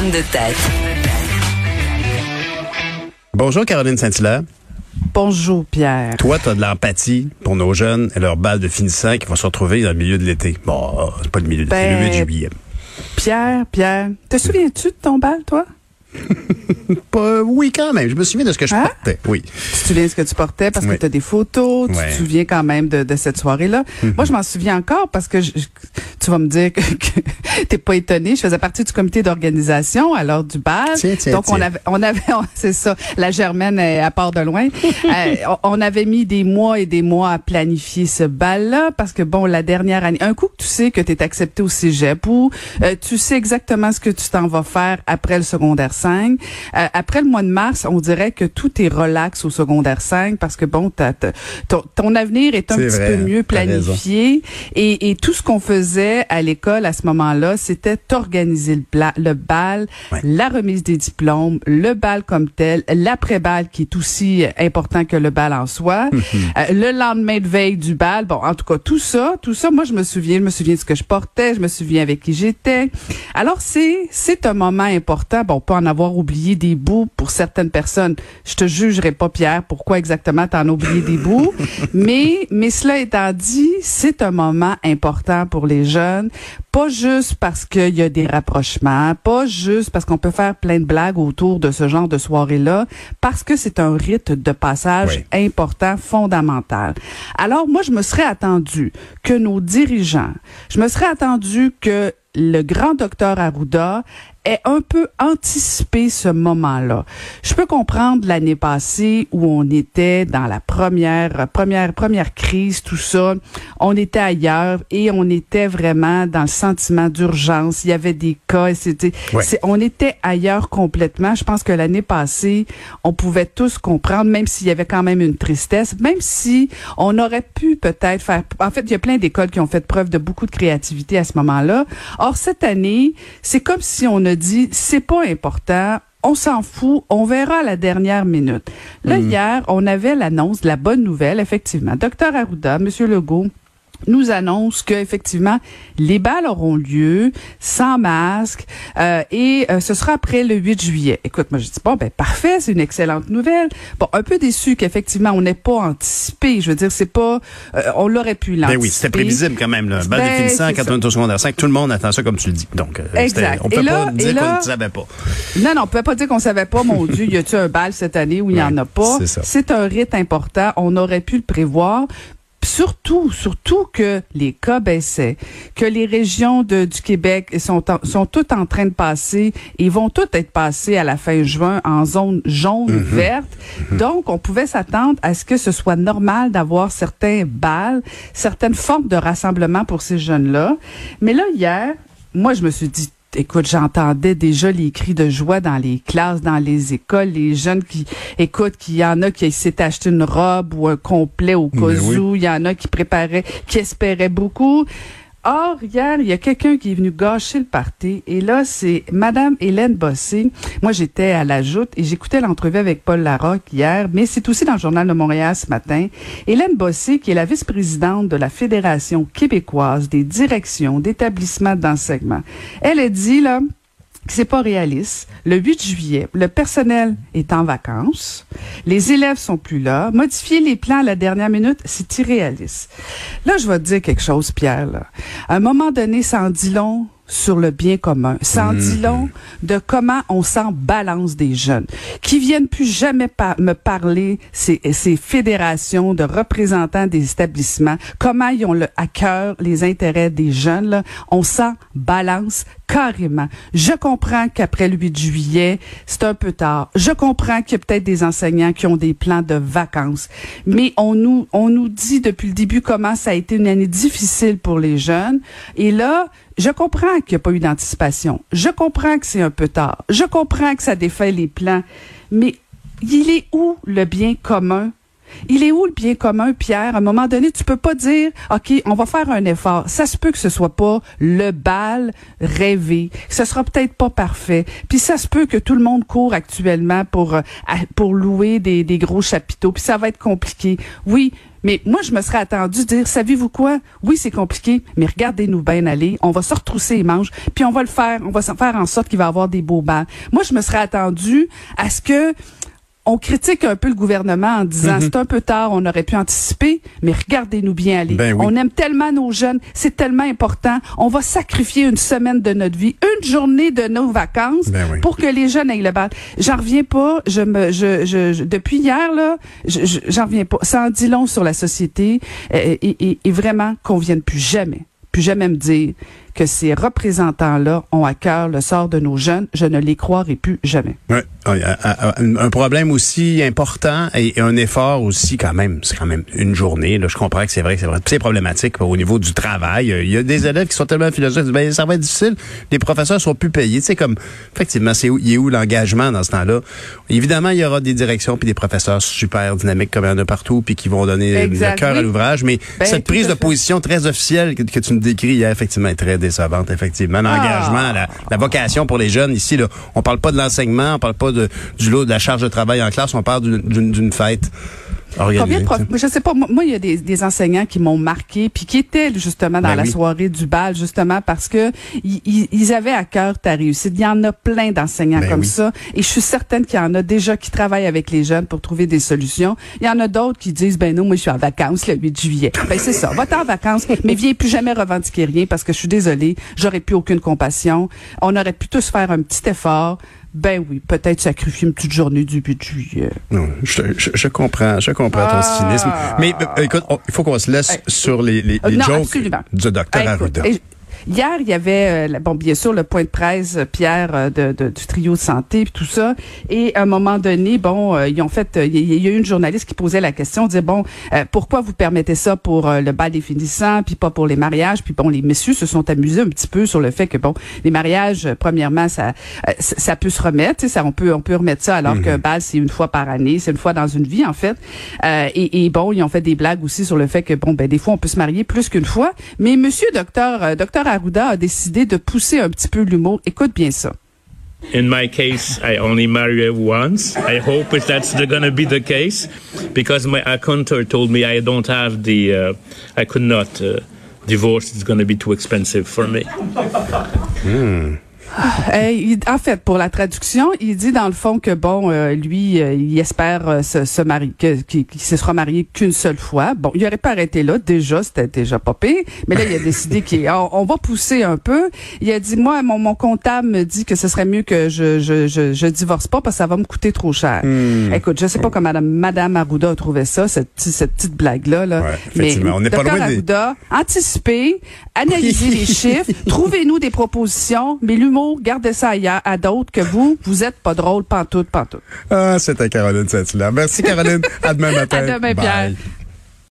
De tête. Bonjour Caroline Saint-Hilaire. Bonjour Pierre. Toi, tu as de l'empathie pour nos jeunes et leur balle de finissant qui vont se retrouver dans le milieu de l'été. Bon, c'est pas le milieu de l'été, Ben, le 8 juillet. Pierre, Pierre, te souviens-tu de ton bal, toi? Pas, oui, quand même. Je me souviens de ce que je Hein? portais. Oui. Tu te souviens de ce que tu portais parce Oui. que tu as des photos, tu. Mhm. te souviens quand même de, de cette soirée-là. Moi, je m'en souviens encore parce que je- tu vas me dire que, que t'es pas étonné. Je faisais partie du comité d'organisation alors du bal. Tiens, tiens, Donc, on tiens. avait, on avait, c'est ça, la Germaine à part de loin. Euh, on on avait mis des mois et des mois à planifier ce bal-là parce que bon, la dernière année, un coup que tu sais que tu es accepté au cégep ou euh, tu sais exactement ce que tu t'en vas faire après le secondaire 5. Euh, après le mois de mars, on dirait que tout est relax au secondaire 5 parce que bon, t'as- t'as- ton, ton avenir est un petit vrai, peu mieux planifié et, et tout ce qu'on faisait à l'école à ce moment-là, c'était organiser le, bla- le bal, Ouais. la remise des diplômes, le bal comme tel, l'après-bal qui est aussi important que le bal en soi, euh, le lendemain de veille du bal. Bon, en tout cas, tout ça, tout ça, moi, je me souviens, je me souviens de ce que je portais, je me souviens avec qui j'étais. Alors, c'est, c'est un moment important. Bon, pas en avoir oublié des bouts pour certaines personnes. Je te jugerai pas, Pierre, pourquoi exactement t'en as oublié des bouts. mais, mais cela étant dit, c'est un moment important pour les jeunes. Pas juste parce qu'il y a des rapprochements, pas juste parce qu'on peut faire plein de blagues autour de ce genre de soirée-là, parce que c'est un rite de passage Oui. important, fondamental. Alors, moi, je me serais attendu que nos dirigeants, je me serais attendu que le grand docteur Arruda ait un peu anticipé ce moment-là. Je peux comprendre l'année passée où on était dans la première, première, première crise, tout ça. On était ailleurs et on était vraiment dans le sentiment d'urgence. Il y avait des cas et c'était, Ouais. on était ailleurs complètement. Je pense que l'année passée, on pouvait tous comprendre, même s'il y avait quand même une tristesse, même si on aurait pu peut-être faire. En fait, il y a plein d'écoles qui ont fait preuve de beaucoup de créativité à ce moment-là. Or cette année, c'est comme si on a dit, c'est pas important. On s'en fout, on verra à la dernière minute. Là, hier, on avait l'annonce de la bonne nouvelle, effectivement. Docteur Arruda, Monsieur Legault, nous annonce que effectivement les balles auront lieu sans masque euh, et euh, ce sera après le 8 juillet. Écoute, moi je dis bon ben parfait, c'est une excellente nouvelle. Bon, un peu déçu qu'effectivement on n'ait pas anticipé. Je veux dire, c'est pas, euh, on l'aurait pu l'anticiper. Ben oui, c'était prévisible quand même. Là. Balle Ben, de finissant, quand on est au secondaire 5, tout le monde attend ça comme tu le dis. Donc, euh, Exact. on peut Et pas là- dire qu'on ne savait pas. Non, non, on peut pas dire qu'on savait pas, mon Dieu, y a-tu un bal cette année où il y en a pas? c'est ça. C'est un rite important. On aurait pu le prévoir. Surtout, surtout que les cas baissaient, que les régions de, du Québec sont, en- sont toutes en train de passer et vont toutes être passées à la fin juin en zone jaune verte. Donc, on pouvait s'attendre à ce que ce soit normal d'avoir certains balles, certaines formes de rassemblement pour ces jeunes-là. Mais là, hier, moi, je me suis dit, Écoute, j'entendais déjà les cris de joie dans les classes, dans les écoles, les jeunes qui, écoute, qu'il y en a qui s'étaient acheté une robe ou un complet au cas Ben oui. où, il y en a qui préparaient, qui espéraient beaucoup. Or, hier, il y a quelqu'un qui est venu gâcher le party. Et là, c'est Madame Hélène Bossé. Moi, j'étais à la joute et j'écoutais l'entrevue avec Paul Larocque hier, mais c'est aussi dans le Journal de Montréal ce matin. Hélène Bossé, qui est la vice-présidente de la Fédération québécoise des directions d'établissements d'enseignement. Elle a dit, là, c'est pas réaliste. Le 8 juillet, le personnel est en vacances, les élèves sont plus là. Modifier les plans à la dernière minute, c'est irréaliste. Là, je vais te dire quelque chose, Pierre. Là. À un moment donné, ça en dit long sur le bien commun. Ça en dit long de comment on s'en balance des jeunes? Qui viennent plus jamais par- me parler ces, ces fédérations de représentants des établissements, comment ils ont le, à cœur les intérêts des jeunes. Là? On s'en balance carrément. Je comprends qu'après le 8 juillet, c'est un peu tard. Je comprends qu'il y a peut-être des enseignants qui ont des plans de vacances, mais on nous on nous dit depuis le début comment ça a été une année difficile pour les jeunes et là, je comprends qu'il n'y a pas eu d'anticipation. Je comprends que c'est un peu tard. Je comprends que ça défait les plans, mais il est où le bien commun? Il est où le bien commun, Pierre? À un moment donné, tu peux pas dire, OK, on va faire un effort. Ça se peut que ce soit pas le bal rêvé. Ce sera peut-être pas parfait. Puis ça se peut que tout le monde court actuellement pour, euh, louer des gros chapiteaux. Puis ça va être compliqué. Oui, Mais moi, je me serais attendu dire, savez-vous quoi? Oui, c'est compliqué, mais regardez-nous bien aller. On va se retrousser les manches, puis on va le faire. On va faire en sorte qu'il va avoir des beaux balles. Moi, je me serais attendu à ce que on critique un peu le gouvernement en disant Mhm. c'est un peu tard, on aurait pu anticiper, mais regardez-nous bien aller. Ben oui. On aime tellement nos jeunes, c'est tellement important. On va sacrifier une semaine de notre vie, une journée de nos vacances Ben oui. pour que les jeunes aient le bal. J'en reviens pas. Je me, je, je, je- depuis hier là, je- je- j'en reviens pas. Ça en dit long sur la société et, et, et vraiment qu'on vienne plus jamais, plus jamais me dire que ces représentants-là ont à cœur le sort de nos jeunes. Je ne les croirai plus jamais. Ouais. Ah, Un problème aussi important et un effort aussi quand même. C'est quand même une journée. Là, je comprends que c'est vrai c'est vrai. C'est problématique au niveau du travail. Il y a des élèves qui sont tellement philosophes. Ben, ça va être difficile. Les professeurs sont plus payés. Tu sais, comme effectivement, c'est où, il est où l'engagement dans ce temps-là? Évidemment, il y aura des directions puis des professeurs super dynamiques comme il y en a partout puis qui vont donner Exact, le cœur à oui. l'ouvrage. Mais Ben, cette prise de position très officielle que, que tu nous décris hier, effectivement, est très décevante. Effectivement, l'engagement, la, la vocation pour les jeunes ici. Là, on parle pas de l'enseignement, on parle pas de, du lot de la charge de travail en classe, on parle d'une fête organisée. Combien de profs? Je sais pas. Moi, il y a des, des enseignants qui m'ont marqué, puis qui étaient justement dans Ben la oui. soirée du bal, justement parce que ils, ils- ils avaient à cœur ta réussite. Il y en a plein d'enseignants Ben comme oui. ça, et je suis certaine qu'il y en a déjà qui travaillent avec les jeunes pour trouver des solutions. Il y en a d'autres qui disent ben non, moi je suis en vacances le 8 juillet. Ben c'est ça. Va en vacances, mais viens plus jamais revendiquer rien parce que je suis désolée, j'aurais plus aucune compassion. On aurait pu tous faire un petit effort. Ben oui, peut-être sacrifier une petite journée du 8 juillet. Non, je, je, je comprends, je comprends ton Ah. cynisme. Mais euh, écoute, il faut qu'on se laisse Hey. sur les, les, les non, jokes absolument. du docteur écoute, Arruda. et- Hier, il y avait, euh, bon, bien sûr, le point de presse, euh, Pierre, euh, de, de- du trio de santé, puis tout ça. Et à un moment donné, bon, euh, ils ont fait, il y, a eu une journaliste qui posait la question, disait, bon, euh, pourquoi vous permettez ça pour le bal des finissants, puis pas pour les mariages? Puis bon, les messieurs se sont amusés un petit peu sur le fait que, bon, les mariages, premièrement, ça, ça peut se remettre, tu sais, ça, on peut, on peut remettre ça, alors qu'un bal, c'est une fois par année, c'est une fois dans une vie, en fait. Euh, et, et bon, ils ont fait des blagues aussi sur le fait que, bon, ben, des fois, on peut se marier plus qu'une fois. Mais monsieur docteur, euh, docteur Arruda a décidé de pousser un petit peu l'humour. Écoute bien ça. In my case, I only marry once. I hope if that's going to be the case, because my accountant told me I don't have the, uh, I could not uh, divorce. It's going to be too expensive for me. Euh, il- en fait, pour la traduction, il dit dans le fond que bon, euh, lui, euh, il espère euh, se, se marier, qu'il qu'il se sera marié qu'une seule fois. Bon, il aurait pas arrêté là. Déjà, c'était déjà pire. Mais là, il a décidé qu'on on va pousser un peu. Il a dit, moi, mon, mon comptable me dit que ce serait mieux que je, je, je, je divorce pas parce que ça va me coûter trop cher. Écoute, je sais pas comment Madame, Madame Arruda a trouvé ça, cette, petite- cette petite blague-là. Là. Ouais, Mais, on n'est pas loin des- Arruda, anticipez, analysez les chiffres, trouvez-nous des propositions, mais l'humour, gardez ça ailleurs, à d'autres que vous, vous êtes pas drôle, pantoute, pantoute. Ah, c'était Caroline Saint-Hilaire. Merci Caroline. à demain matin. À demain, Bye. Pierre.